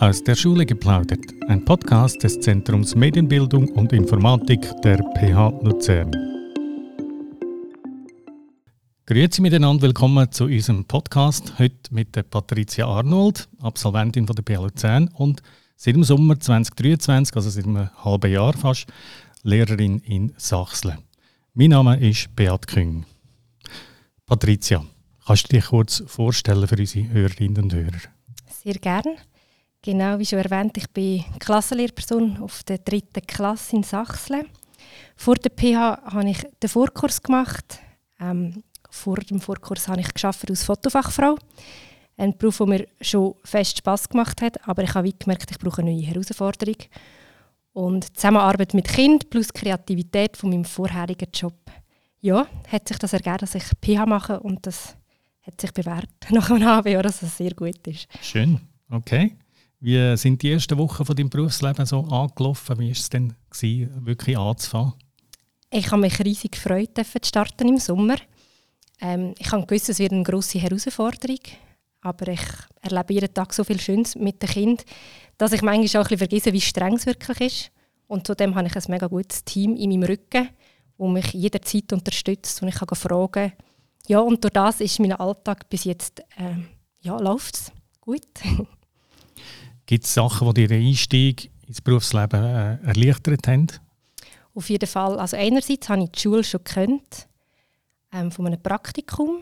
Aus der Schule geplaudert, ein Podcast des Zentrums Medienbildung und Informatik der PH Luzern. Grüezi miteinander, willkommen zu unserem Podcast. Heute mit der Patricia Arnold, Absolventin von der PH Luzern und seit dem Sommer 2023, also seit einem halben Jahr fast, Lehrerin in Sachsen. Mein Name ist Beat Küng. Patricia, kannst du dich kurz vorstellen für unsere Hörerinnen und Hörer? Sehr gerne. Genau, wie schon erwähnt, ich bin Klassenlehrperson auf der dritten Klasse in Sachsen. Vor der PH habe ich den Vorkurs gemacht. Ähm, vor dem Vorkurs habe ich als Fotofachfrau. Ein Beruf, der mir schon fest Spass gemacht hat, aber ich habe gemerkt, ich brauche eine neue Herausforderung. Und die Zusammenarbeit mit Kind plus Kreativität von meinem vorherigen Job, ja, hat sich das ergeben, dass ich PH mache und das hat sich bewährt nach einem halben Jahr, dass es sehr gut ist. Schön, okay. Wie sind die ersten Wochen von deinem Berufsleben so angelaufen? Wie war es denn, gewesen, wirklich anzufangen? Ich habe mich riesig gefreut, zu starten im Sommer. Ähm, ich habe gewusst, es wird eine grosse Herausforderung. Aber ich erlebe jeden Tag so viel Schönes mit den Kindern, dass ich manchmal auch ein bisschen vergesse, wie streng es wirklich ist. Und zudem habe ich ein mega gutes Team in meinem Rücken, das mich jederzeit unterstützt und ich kann fragen. Ja, und durch das ist mein Alltag bis jetzt, äh, ja, läuft es gut. Gibt es Sachen, die dir den Einstieg ins Berufsleben äh, erleichtert haben? Auf jeden Fall. Also einerseits habe ich die Schule schon gekannt, ähm, von einem Praktikum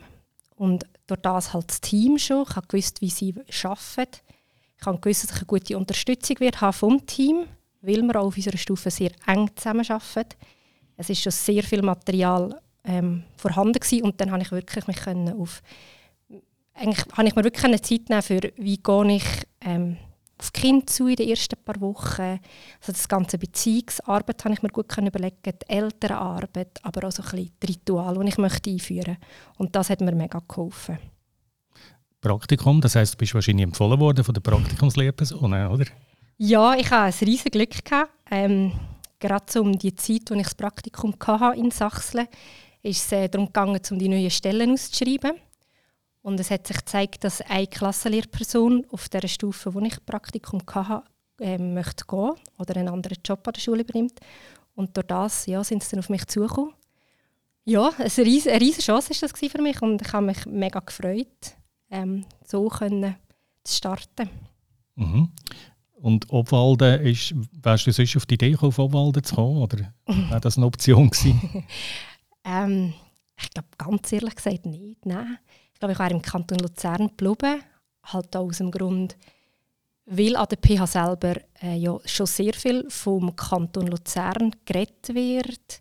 und durch das halt das Team schon. Ich habe gewusst, wie sie arbeiten. Ich habe gewusst, dass ich eine gute Unterstützung wird haben vom Team, weil wir auch auf unserer Stufe sehr eng zusammenarbeiten. Es ist schon sehr viel Material ähm, vorhanden gewesen und dann habe ich wirklich mich können auf eigentlich habe ich mir wirklich eine Zeit nehmen für wie gehe ich ähm, die Kinder zu in den ersten paar Wochen. Also das ganze Beziehungsarbeit habe ich mir gut überlegen, die Elternarbeit, aber auch so ein bisschen die Ritual, die ich möchte einführen möchte. Und das hat mir mega geholfen. Praktikum, das heisst, du bist wahrscheinlich empfohlen worden von der Praktikumslehrperson, oder? Ja, ich hatte ein riesiges Glück. Gehabt. Ähm, gerade um die Zeit, als ich das Praktikum hatte in Sachsen, ist es äh, darum gegangen, um die neuen Stellen auszuschreiben. Und es hat sich gezeigt, dass eine Klassenlehrperson auf der Stufe, wo ich Praktikum hatte, äh, möchte gehen oder einen anderen Job an der Schule übernimmt. Und durch das ja, sind sie dann auf mich zugekommen. Ja, eine riesige, eine riesige Chance war das für mich und ich habe mich mega gefreut, ähm, so können zu starten. Mhm. Und Obwalden, ist, wärst du sonst auf die Idee gekommen, auf Obwalden zu kommen? Oder wäre das eine Option gewesen? ähm, ich glaube, ganz ehrlich gesagt nicht, nein. Ich glaube, ich wäre im Kanton Luzern geblieben, halt auch aus dem Grund, weil an der PH selber äh, ja schon sehr viel vom Kanton Luzern geredet wird,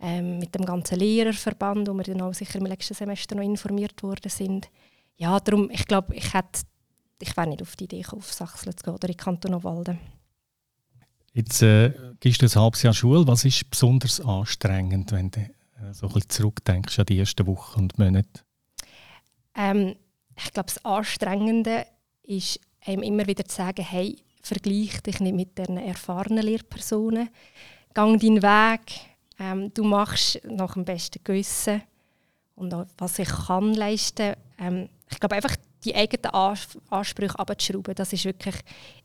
ähm, mit dem ganzen Lehrerverband, wo wir dann auch sicher im letzten Semester noch informiert worden sind. Ja, darum, ich glaube, ich hätte ich wäre nicht auf die Idee gekommen, auf Sachsen zu gehen oder in Kanton Obwalden. Jetzt äh, gehst du ein halbes Jahr Schule. Was ist besonders anstrengend, wenn du äh, so ein bisschen zurückdenkst an die ersten Wochen und Monate? Ähm, ich glaube, das Anstrengende ist, einem immer wieder zu sagen, hey, vergleich dich nicht mit den erfahrenen Lehrpersonen. Gang deinen Weg. Ähm, du machst nach dem besten Gewissen und auch, was ich kann leisten. Ähm, ich glaube einfach die eigenen Ansprüche abzuschrauben, das ist wirklich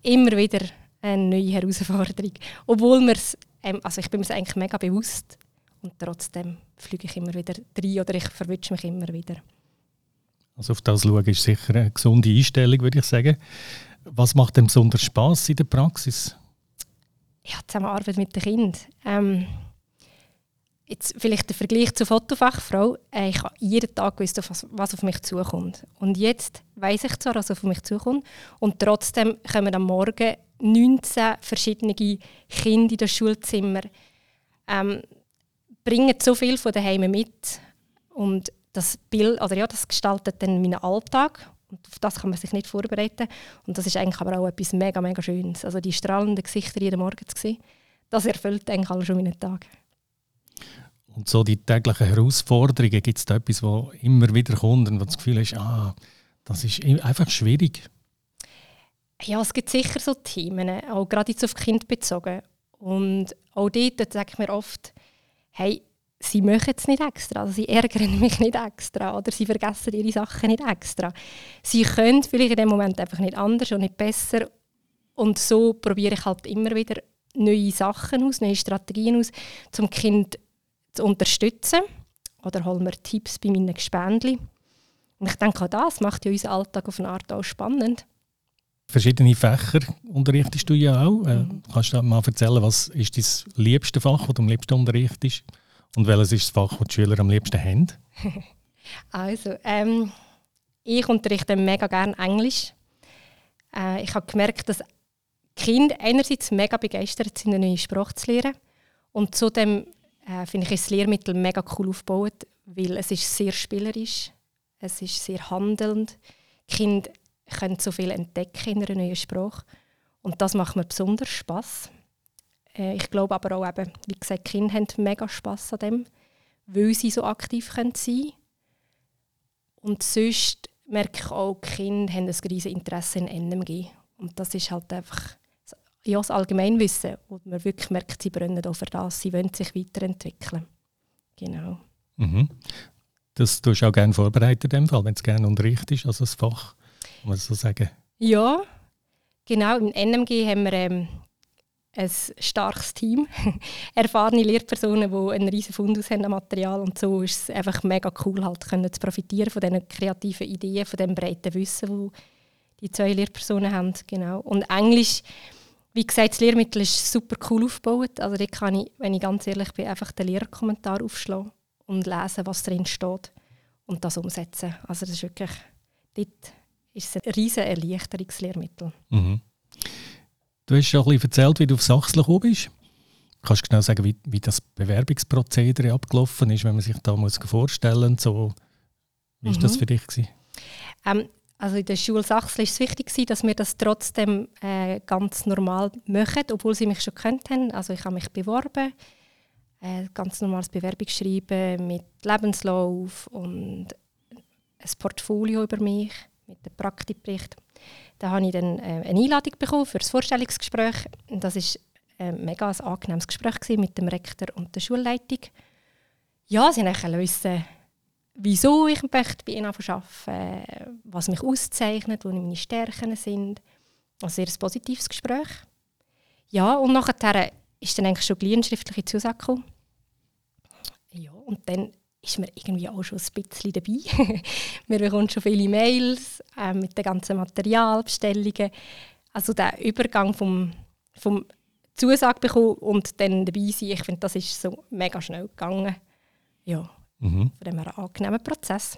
immer wieder eine neue Herausforderung. Obwohl mir's, ähm, also ich bin mir eigentlich mega bewusst und trotzdem fliege ich immer wieder rein oder ich verwünsche mich immer wieder. Also auf das schauen ist sicher eine gesunde Einstellung, würde ich sagen. Was macht denn besonders Spaß in der Praxis? Ja, Zusammenarbeit mit den Kindern. Ähm, jetzt vielleicht der Vergleich zur Fotofachfrau. Äh, ich habe jeden Tag gewusst, was, auf mich zukommt. Und jetzt weiß ich zwar, was auf mich zukommt, und trotzdem kommen am Morgen 19 verschiedene Kinder in das Schulzimmer, ähm, bringen so viel von daheim mit und das Bild, oder ja, das gestaltet dann meinen Alltag und auf das kann man sich nicht vorbereiten und das ist eigentlich aber auch etwas mega, mega Schönes. Also die strahlenden Gesichter jeden Morgen zu sehen, das erfüllt eigentlich alle schon meinen Tag. Und so die täglichen Herausforderungen, gibt es da etwas, wo immer wieder kommt und wo das Gefühl ist, ah, das ist einfach schwierig? Ja, es gibt sicher so Themen, auch gerade jetzt auf Kind bezogen. Und auch dort sage ich mir oft, hey, sie machen es nicht extra, also sie ärgern mich nicht extra oder sie vergessen ihre Sachen nicht extra. Sie können vielleicht in dem Moment einfach nicht anders und nicht besser Und so probiere ich halt immer wieder neue Sachen aus, neue Strategien aus, um Kind zu unterstützen. Oder holen wir Tipps bei meinen Gespendli. Und ich denke, auch das macht ja unseren Alltag auf eine Art auch spannend. Verschiedene Fächer unterrichtest du ja auch. Äh, mhm. Kannst du mal erzählen, was ist dein liebste Fach, das du am liebsten unterrichtest? Und welches ist das Fach, das die Schüler am liebsten haben? also, ähm, ich unterrichte mega gerne Englisch. Äh, ich habe gemerkt, dass Kinder einerseits mega begeistert sind, eine neue Sprache zu lernen. Und zudem äh, finde ich das Lehrmittel mega cool aufgebaut, weil es ist sehr spielerisch, es ist sehr handelnd. Die Kinder können so viel entdecken in einer neuen Sprache. Und das macht mir besonders Spass. Äh, ich glaube aber auch, eben, wie gesagt, die Kinder haben mega Spass an dem, weil sie so aktiv sein können. Und sonst merke ich auch, die Kinder haben ein riesiges Interesse in NMG. Und das ist halt einfach ja, das Allgemeinwissen, wo man wirklich merkt, sie brennen auch für das, sie wollen sich weiterentwickeln. Genau. Mhm. Das tust du auch gerne vorbereiten, in dem Fall, wenn es gerne unterrichtest, also das Fach, muss man so sagen. Ja, genau. Im NMG haben wir ähm, ein starkes Team. Erfahrene Lehrpersonen, die einen riesen Fundus haben an Material. Und so ist es einfach mega cool, halt können zu profitieren von diesen kreativen Ideen, von dem breiten Wissen, das die zwei Lehrpersonen haben. Genau. Und Englisch, wie gesagt, das Lehrmittel ist super cool aufgebaut. Also dort kann ich, wenn ich ganz ehrlich bin, einfach den Lehrerkommentar aufschlagen und lesen, was drin steht und das umsetzen. Also das ist wirklich, dort ist es ein riesen Erleichterungslehrmittel. Mhm. Du hast schon ein bisschen erzählt, wie du auf Sachsen gekommen bist. Kannst du genau sagen, wie, wie das Bewerbungsprozedere abgelaufen ist, wenn man sich da muss vorstellen muss? So, wie war mhm. das für dich? Ähm, also in der Schule Sachsen war es wichtig, dass wir das trotzdem äh, ganz normal machen, obwohl sie mich schon kennt haben. Also ich habe mich beworben, äh, ganz normales Bewerbungsschreiben mit Lebenslauf und ein Portfolio über mich mit dem Praktikbericht. Da habe ich dann äh, eine Einladung bekommen für das Vorstellungsgespräch. Das war äh, mega ein angenehmes Gespräch mit dem Rektor und der Schulleitung. Ja, sie wollten wissen, wieso ich möchte bei ihnen arbeiten was mich auszeichnet, wo meine Stärken sind. Ein sehr positives Gespräch. Ja, und nachher ist dann eigentlich schon eine schriftliche Zusage gekommen. Ja, und dann ist man irgendwie auch schon ein bisschen dabei. man bekommt schon viele Mails äh, mit den ganzen Materialbestellungen. Also der Übergang vom, vom Zusage bekommen und dann dabei sein, ich finde, das ist so mega schnell gegangen. Ja, mhm. von dem her ein angenehmer Prozess.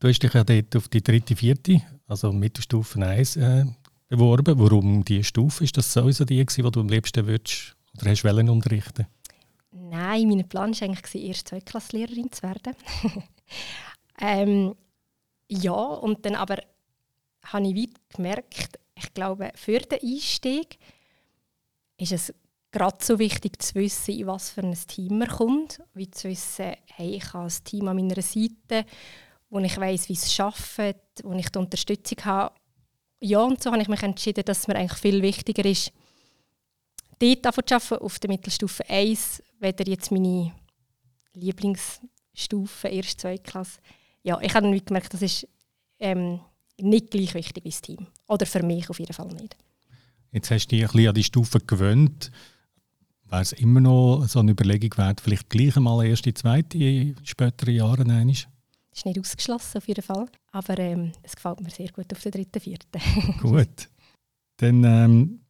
Du hast dich ja dort auf die dritte, vierte, also Mittelstufe 1 äh, beworben. Warum diese Stufe? Ist das sowieso die, die du am liebsten würdest oder hast du unterrichten Nein, mein Plan war eigentlich, erst Zweitklasslehrerin zu werden. ähm, ja, und dann aber habe ich weit gemerkt, ich glaube, für den Einstieg ist es gerade so wichtig zu wissen, in was für ein Team man kommt, wie zu wissen, hey, ich habe ein Team an meiner Seite, wo ich weiß, wie es arbeitet, wo ich die Unterstützung habe. Ja, und so habe ich mich entschieden, dass es mir eigentlich viel wichtiger ist, dort zu arbeiten, auf der Mittelstufe 1, weder jetzt meine Lieblingsstufe, erste, zweite Klasse. Ja, ich habe dann gemerkt, das ist ähm, nicht gleich wichtig wie das Team. Oder für mich auf jeden Fall nicht. Jetzt hast du dich ein bisschen an die Stufe gewöhnt. Wäre es immer noch so eine Überlegung wert, vielleicht gleich einmal erste, zweite in späteren Jahren einmal? Das ist nicht ausgeschlossen, auf jeden Fall. Aber ähm, es gefällt mir sehr gut auf der dritten, vierten. gut. Dann ähm,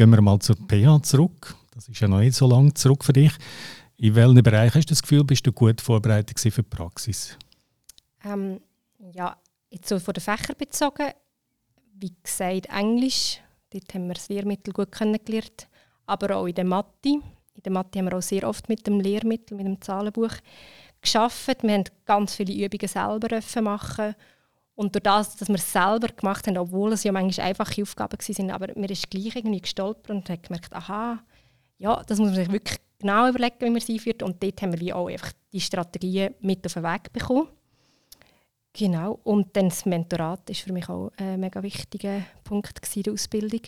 gehen wir mal zur PH zurück. Das ist ja noch nicht so lange zurück für dich. In welchen Bereichen hast du das Gefühl, bist du gut vorbereitet für die Praxis? Ähm, ja, jetzt so von den Fächern bezogen, wie gesagt, Englisch, dort haben wir das Lehrmittel gut kennengelernt, aber auch in der Mathe. In der Mathe haben wir auch sehr oft mit dem Lehrmittel, mit dem Zahlenbuch geschafft. Wir haben ganz viele Übungen selber machen und durch das, dass wir es selber gemacht haben, obwohl es ja manchmal einfache Aufgaben waren, aber mir ist gleich irgendwie gestolpert und habe gemerkt, aha, ja, das muss man sich wirklich genau überlegen, wie man es einführt. Und dort haben wir wie auch einfach die Strategien mit auf den Weg bekommen. Genau. Und dann das Mentorat war für mich auch ein mega wichtiger Punkt in der Ausbildung.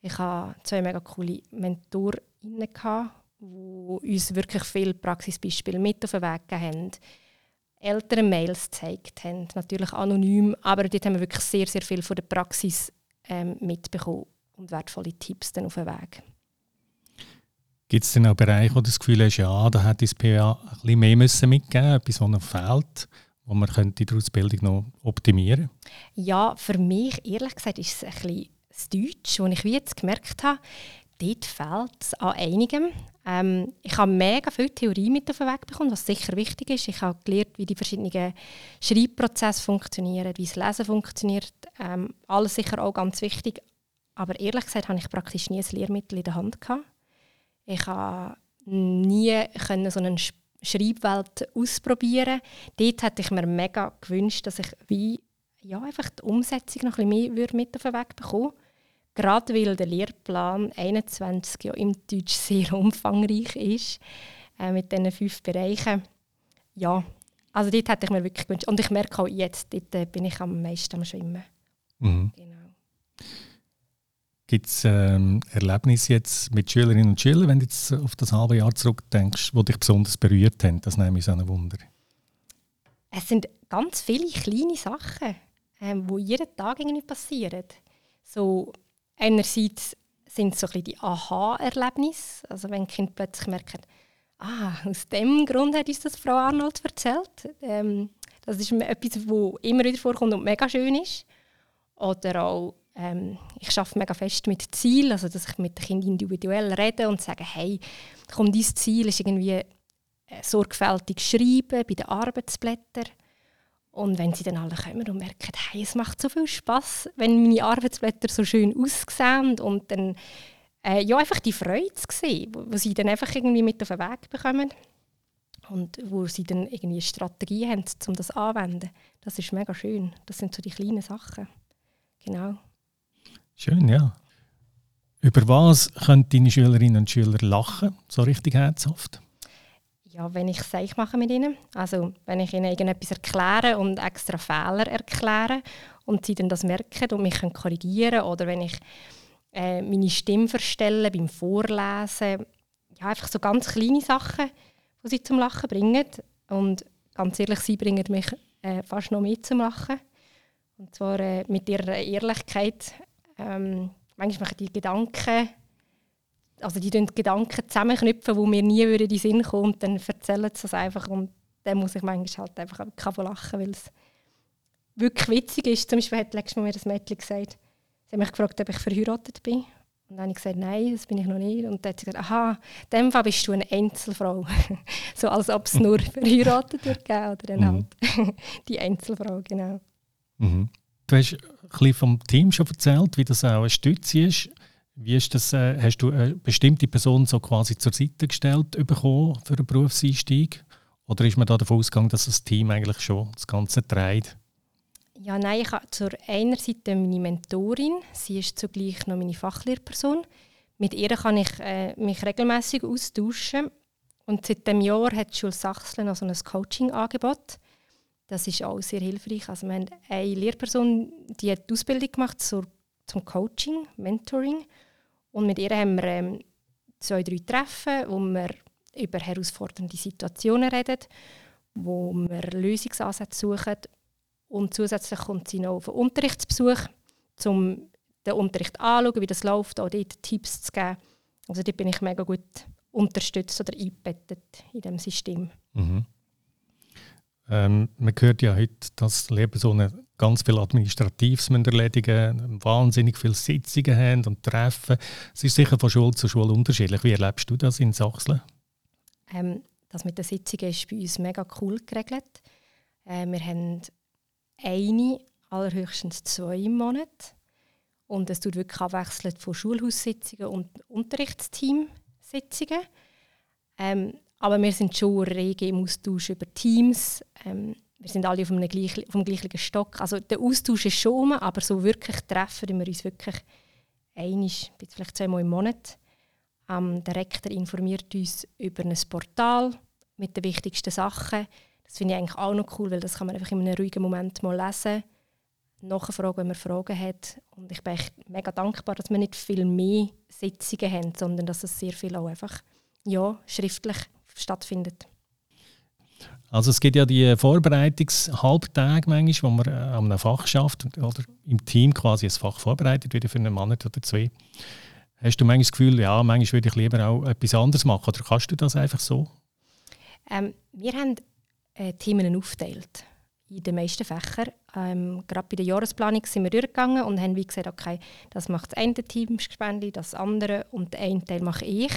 Ich hatte zwei mega coole Mentorinnen, die uns wirklich viele Praxisbeispiele mit auf den Weg gegeben haben. Eltern Mails gezeigt haben, natürlich anonym, aber dort haben wir wirklich sehr, sehr viel von der Praxis ähm, mitbekommen. und wertvolle Tipps dann auf den Weg. Gibt es denn auch Bereiche, wo du das Gefühl hast, ja, da hätte das PA ein bisschen mehr müssen mitgeben etwas, was noch fehlt, wo man könnte die Ausbildung noch optimieren Ja, für mich, ehrlich gesagt, ist es ein bisschen das Deutsch, das ich wie jetzt gemerkt habe, dort fehlt es an einigem. Ähm, ich habe mega viel Theorie mit auf den Weg bekommen, was sicher wichtig ist. Ich habe gelernt, wie die verschiedenen Schreibprozesse funktionieren, wie das Lesen funktioniert. Ähm, alles sicher auch ganz wichtig. Aber ehrlich gesagt habe ich praktisch nie ein Lehrmittel in der Hand gehabt. Ich habe nie können so eine Schreibwelt ausprobieren. Dort hätte ich mir mega gewünscht, dass ich wie ja, einfach die Umsetzung noch ein bisschen mehr mit auf den Weg bekomme. Gerade weil der Lehrplan 21 ja im Deutsch sehr umfangreich ist, äh, mit diesen fünf Bereichen. Ja, also dort hätte ich mir wirklich gewünscht. Und ich merke auch jetzt, dort äh, bin ich am meisten am Schwimmen. Mhm. Genau. Gibt es ähm, Erlebnisse jetzt mit Schülerinnen und Schülern, wenn du jetzt auf das halbe Jahr zurückdenkst, die dich besonders berührt haben? Das nehme ich so ein Wunder. Es sind ganz viele kleine Sachen, ähm, die jeden Tag irgendwie passieren. So, einerseits sind es so ein die Aha-Erlebnisse, also wenn Kind plötzlich merken, ah, aus dem Grund hat uns das Frau Arnold erzählt. Ähm, das ist etwas, das immer wieder vorkommt und mega schön ist. Oder auch ähm, ich arbeite mega fest mit Ziel, also dass ich mit den Kindern individuell rede und sage, hey, komm, dein Ziel ist irgendwie äh, sorgfältig schreiben bei den Arbeitsblättern. Und wenn sie dann alle kommen und merken, hey, es macht so viel Spaß, wenn meine Arbeitsblätter so schön aussehen und dann äh, ja, einfach die Freude zu sehen, wo, wo, sie dann einfach irgendwie mit auf den Weg bekommen und wo sie dann irgendwie eine Strategie haben, um das anzuwenden. Das ist mega schön. Das sind so die kleinen Sachen. Genau. Schön, ja. Über was können deine Schülerinnen und Schüler lachen, so richtig herzhaft? Ja, wenn ich es mache mit ihnen. Also wenn ich ihnen irgendetwas erkläre und extra Fehler erkläre und sie dann das merken und mich korrigieren können. Oder wenn ich äh, meine Stimme verstelle beim Vorlesen. Ja, einfach so ganz kleine Sachen, die sie zum Lachen bringen. Und ganz ehrlich, sie bringen mich äh, fast noch mehr zum Lachen. Und zwar äh, mit ihrer Ehrlichkeit ähm, manchmal machen die Gedanken, also die Gedanken zusammenknüpfen, die mir nie in den Sinn kommen und dann erzählen sie das einfach und dann muss ich manchmal halt einfach kaum lachen, weil es wirklich witzig ist. Zum Beispiel hat letztes Mal mir das Mädchen gesagt, sie hat mich gefragt, ob ich verheiratet bin. Und dann habe ich gesagt, nein, das bin ich noch nicht. Und dann hat sie gesagt, aha, in dem Fall bist du eine Einzelfrau. so als ob es nur verheiratet wird, oder dann mhm. halt die Einzelfrau, genau. Mhm. Du hast ein bisschen vom Team schon erzählt, wie das auch eine Stütze ist. Wie ist das, äh, hast du eine bestimmte Person so quasi zur Seite gestellt bekommen für einen Berufseinstieg? Oder ist man da davon ausgegangen, dass das Team eigentlich schon das Ganze trägt? Ja, nein, ich habe zur einen Seite meine Mentorin, sie ist zugleich noch meine Fachlehrperson. Mit ihr kann ich äh, mich regelmäßig austauschen. Und seit dem Jahr hat die Schule Sachsen noch so ein Coaching-Angebot. Das ist auch sehr hilfreich. Also wir haben eine Lehrperson, die hat die Ausbildung gemacht zur, zum Coaching, Mentoring. Und mit ihr haben wir ähm, zwei, drei Treffen, wo wir über herausfordernde Situationen reden, wo wir Lösungsansätze suchen. Und zusätzlich kommt sie noch auf einen Unterrichtsbesuch, um den Unterricht anzuschauen, wie das läuft, auch dort Tipps zu geben. Also dort bin ich mega gut unterstützt oder eingebettet in diesem System. Mhm. Ähm, man hört ja heute, dass Lehrpersonen ganz viel Administratives erledigen wahnsinnig viele Sitzungen haben und Treffen. Es ist sicher von Schule zu Schule unterschiedlich. Wie erlebst du das in Sachsen? Ähm, das mit den Sitzungen ist bei uns mega cool geregelt. Äh, wir haben eine, allerhöchstens zwei im Monat. Und es tut wirklich abwechselnd von Schulhaussitzungen und Unterrichtsteamsitzungen. Ähm, aber wir sind schon rege im Austausch über Teams. Ähm, wir sind alle auf dem, gleich, auf dem gleichen Stock. Also der Austausch ist schon, aber so wirklich treffen wir uns wirklich einig, vielleicht zweimal im Monat. Ähm, der Rektor informiert uns über ein Portal mit den wichtigsten Sachen. Das finde ich eigentlich auch noch cool, weil das kann man einfach in einem ruhigen Moment mal lesen, nachfragen, wenn man Fragen hat. Und ich bin echt mega dankbar, dass wir nicht viel mehr Sitzungen haben, sondern dass es sehr viel auch einfach ja, schriftlich stattfindet. Also es gibt ja die Vorbereitungshalbtage manchmal, wo man äh, an einem Fach schafft oder im Team quasi ein Fach vorbereitet, wieder für einen Monat oder zwei. Hast du manchmal das Gefühl, ja, manchmal würde ich lieber auch etwas anderes machen oder kannst du das einfach so? Ähm, wir haben äh, Themen aufgeteilt in den meisten Fächern. Ähm, gerade bei der Jahresplanung sind wir durchgegangen und haben wie gesagt, okay, das macht das eine Team das andere und den einen Teil mache ich.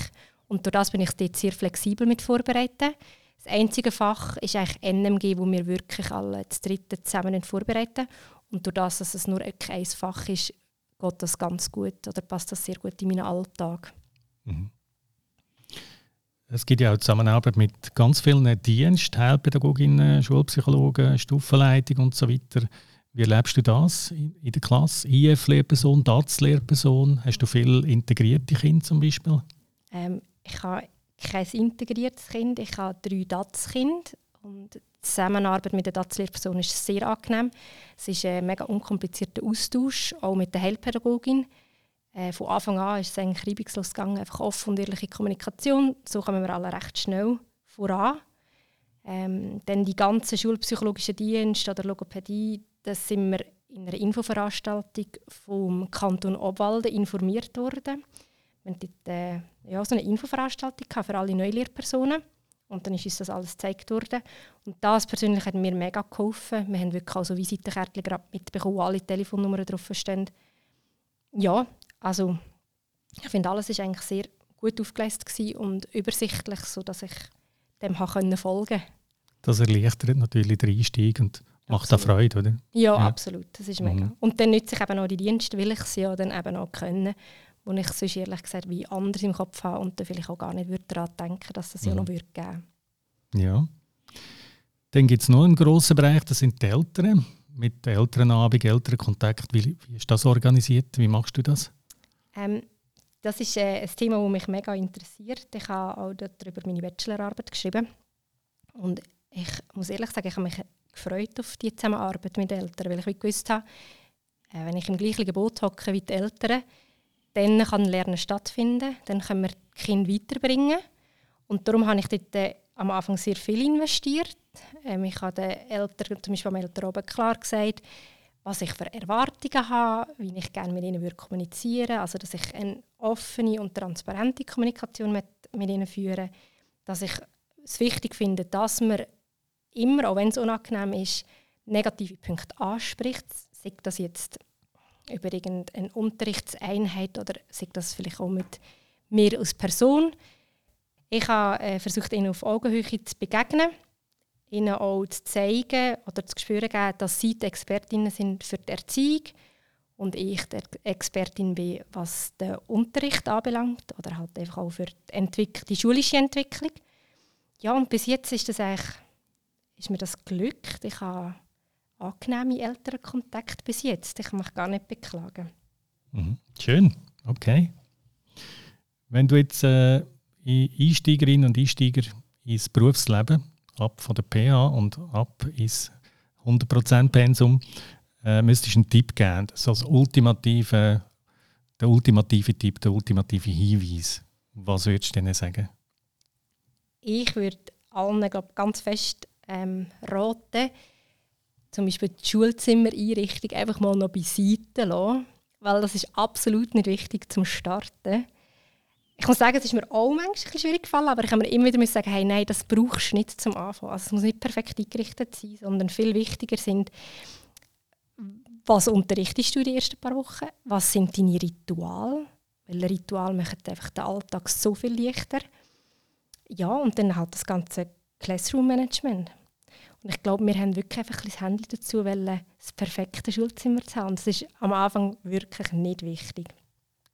Und durch das bin ich dort sehr flexibel mit vorbereiten. Das einzige Fach ist eigentlich NMG, wo wir wirklich alle das dritte zusammen vorbereiten. Und durch das, dass es nur ein Fach ist, geht das ganz gut oder passt das sehr gut in meinen Alltag. Mhm. Es gibt ja auch Zusammenarbeit mit ganz vielen Diensten, Heilpädagoginnen, Schulpsychologen, Stufenleitung und so weiter. Wie erlebst du das in der Klasse? IF-Lehrperson, DATS-Lehrperson? Hast du viele integrierte Kinder zum Beispiel? Ähm, ich habe kein integriertes Kind, ich habe drei DATS-Kinder. Und die Zusammenarbeit mit der DATS-Lehrperson ist sehr angenehm. Es ist ein mega unkomplizierter Austausch, auch mit der Heilpädagogin. Äh, von Anfang an ist es eigentlich reibungslos gegangen, einfach offen und ehrliche Kommunikation. So kommen wir alle recht schnell voran. Ähm, dann die ganzen schulpsychologischen Dienste oder Logopädie, das sind wir in einer Infoveranstaltung vom Kanton Obwalden informiert worden. Wir hatten dort, äh, ja, so eine Infoveranstaltung für alle Neulehrpersonen. Und dann ist uns das alles gezeigt worden. Und das persönlich hat mir mega geholfen. Wir haben wirklich also Visitenkärtchen mitbekommen, wo alle Telefonnummern drauf stehen. Ja, also ich finde, alles ist eigentlich sehr gut aufgelöst und übersichtlich, sodass ich dem folgen konnte. Das erleichtert natürlich den Einstieg und macht auch Freude, oder? Ja, ja, absolut. Das ist mega. Mhm. Und dann nütze ich eben auch die Dienste, weil ich sie ja dann eben auch können, wo ich sonst ehrlich gesagt wie anders im Kopf habe und dann vielleicht auch gar nicht daran denken dass das mhm. ja noch würde geben Ja. Dann gibt es noch einen grossen Bereich, das sind die Eltern. Mit Elternabend, Elternkontakt, wie, wie ist das organisiert? Wie machst du das? Ähm, das ist äh, ein Thema, das mich mega interessiert. Ich habe auch darüber meine Bachelorarbeit geschrieben. Und ich muss ehrlich sagen, ich habe mich gefreut auf die Zusammenarbeit mit den Eltern, weil ich gewusst habe, äh, wenn ich im gleichen Boot hocke wie die Eltern, dann kann Lernen stattfinden, dann können wir die Kinder weiterbringen. Und darum habe ich dort äh, am Anfang sehr viel investiert. Ähm, ich habe den Eltern, zum Beispiel am Elternabend klar gesagt, was ich für Erwartungen habe, wie ich gerne mit ihnen kommunizieren würde. Also, dass ich eine offene und transparente Kommunikation mit, mit ihnen führe. Dass ich es wichtig finde, dass man immer, auch wenn es unangenehm ist, negative Punkte anspricht. Sei das jetzt über irgendeine Unterrichtseinheit oder sei das vielleicht auch mit mir als Person. Ich habe äh, versucht, ihnen auf Augenhöhe zu begegnen ihnen auch zu zeigen oder zu spüren dass sie die Expertinnen sind für die Erziehung und ich die Expertin bin, was den Unterricht anbelangt oder halt einfach auch für die, Entwick die schulische Entwicklung. Ja, und bis jetzt ist, das eigentlich, ist mir das glückt. Ich habe angenehme Elternkontakt bis jetzt. Ich kann mich gar nicht beklagen. Mhm. Schön, okay. Wenn du jetzt äh, Einsteigerinnen und Einsteiger ins Berufsleben ab von der PH und ab ins 100% Pensum, äh, müsstest du einen Tipp geben. So als ultimative, der ultimative Tipp, der ultimative Hinweis. Was würdest du denen sagen? Ich würde allen glaub, ganz fest ähm, raten, zum Beispiel die Schulzimmereinrichtung einfach mal noch beiseite lassen, weil das ist absolut nicht wichtig zum Starten ich muss sagen, es ist mir auch manchmal schwierig gefallen, aber ich habe mir immer wieder sagen, hey, nein, das brauchst du nicht zum Anfang. Also es muss nicht perfekt eingerichtet sein, sondern viel wichtiger sind, was unterrichtest du die ersten paar Wochen? Was sind deine Rituale? Weil Rituale machen einfach den Alltag so viel leichter. Ja, und dann halt das ganze Classroom-Management. Und ich glaube, wir haben wirklich einfach ein das Handy dazu, weil das perfekte Schulzimmer zu haben. Das ist am Anfang wirklich nicht wichtig.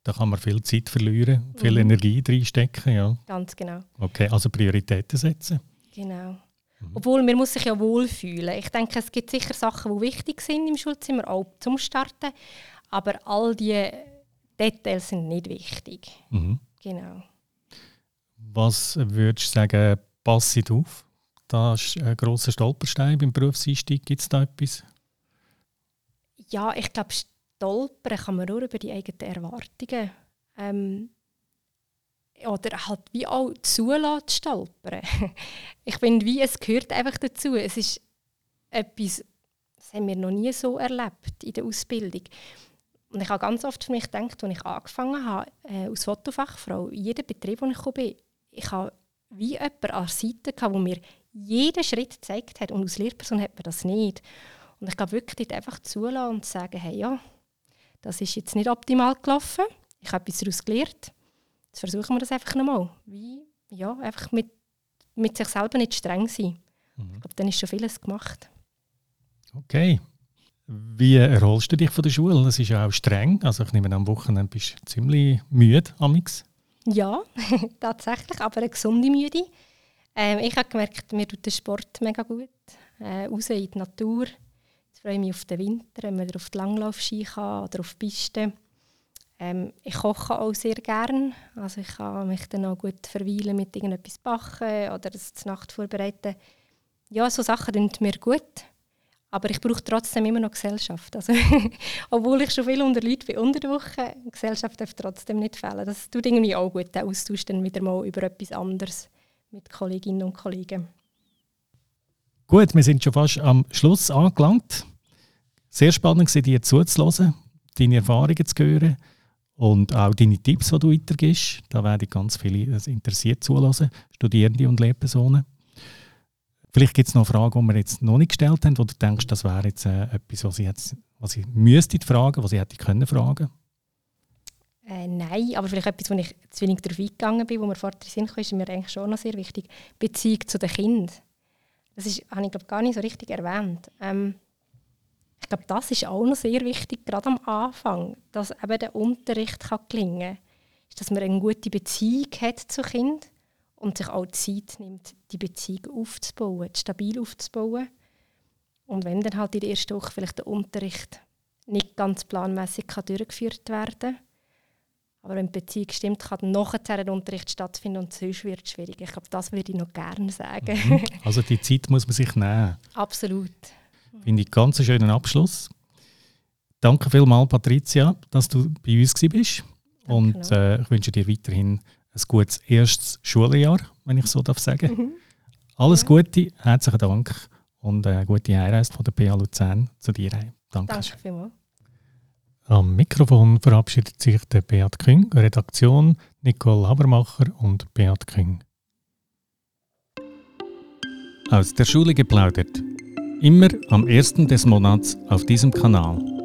Da kann man viel Zeit verlieren, viel mhm. Energie reinstecken. Ja. Ganz genau. Okay, also Prioritäten setzen. Genau. Mhm. Obwohl, man muss sich ja wohlfühlen. Ich denke, es gibt sicher Sachen, die wichtig sind im Schulzimmer, auch zum Starten. Aber all diese Details sind nicht wichtig. Mhm. Genau. Was würdest du sagen, passt auf? Da ist ein grosser Stolperstein beim Berufseinstieg. Gibt es da etwas? Ja, ich glaube, stolpern kann man nur über die eigenen Erwartungen. Ähm, oder halt wie auch zulassen zu stolpern. ich finde, wie es gehört einfach dazu. Es ist etwas, das haben wir noch nie so erlebt in der Ausbildung. Und ich habe ganz oft für mich gedacht, als ich angefangen habe, äh, als Fotofachfrau, in jedem Betrieb, wo ich kam, ich habe wie jemand an der Seite der mir jeden Schritt gezeigt hat. Und als Lehrperson hat man das nicht. Und ich glaube wirklich einfach zulassen und sagen, hey, ja, das ist jetzt nicht optimal gelaufen. Ich habe etwas daraus gelernt. Jetzt versuchen wir das einfach nochmal. Wie, ja, einfach mit, mit sich selber nicht streng sein. Mhm. Ich glaube, dann ist schon vieles gemacht. Okay. Wie erholst du dich von der Schule? Das ist ja auch streng. Also ich nehme am Wochenende bist du ziemlich müde, Amix. Ja, tatsächlich, aber eine gesunde Müde. Ähm, ich habe gemerkt, mir tut der Sport mega gut. Äh, raus in die Natur. Jetzt freue ich mich auf den Winter, wenn man auf die Langlaufski kann oder auf die Piste. Ähm, ich koche auch sehr gerne. Also ich kann mich dann auch gut verweilen mit irgendetwas backen oder das Nacht vorbereiten. Ja, so Sachen tun mir gut. Aber ich brauche trotzdem immer noch Gesellschaft. Also, obwohl ich schon viel unter Leuten bin unter der Woche, Gesellschaft darf trotzdem nicht fehlen. Das tut irgendwie auch gut, den Austausch dann wieder mal über etwas anderes mit Kolleginnen und Kollegen. Gut, wir sind schon fast am Schluss angelangt. Sehr spannend war dir zuzuhören, deine Erfahrungen zu hören und auch deine Tipps, die du weitergibst. Da werden ganz viele interessiert zuhören, Studierende und Lehrpersonen. Vielleicht gibt es noch Fragen, die wir jetzt noch nicht gestellt haben, wo du denkst, das wäre jetzt äh, etwas, was ich, jetzt, was ich müsste fragen, was ich hätte können fragen äh, Nein, aber vielleicht etwas, wo ich zu wenig darauf eingegangen bin, wo mir vorher Sinn kam, ist mir eigentlich schon noch sehr wichtig. Beziehung zu den Kindern. Das ist, habe ich glaube gar nicht so richtig erwähnt. Ähm, ich glaube, das ist auch noch sehr wichtig, gerade am Anfang, dass eben der Unterricht kann gelingen kann. Dass man eine gute Beziehung hat zu Kind und sich auch Zeit nimmt, die Beziehung aufzubauen, stabil aufzubauen. Und wenn dann halt in der ersten Woche vielleicht der Unterricht nicht ganz planmäßig durchgeführt werden kann, aber wenn die Beziehung stimmt, kann nachher der Unterricht stattfinden und sonst wird es schwierig. Ich glaube, das würde ich noch gerne sagen. Mhm. Also die Zeit muss man sich nehmen. Absolut. Finde ich ganz einen schönen Abschluss. Danke vielmals, Patricia, dass du bei uns warst. Und äh, ich wünsche dir weiterhin ein gutes erstes Schuljahr, wenn ich so darf sagen. Mhm. Alles ja. Gute, herzlichen Dank und eine gute Einreise von der PA Luzern zu dir. Danke. Danke vielmals. Am Mikrofon verabschiedet sich der Beat Küng, Redaktion Nicole Habermacher und Beat Küng. Aus der Schule geplaudert. Immer am ersten des Monats auf diesem Kanal.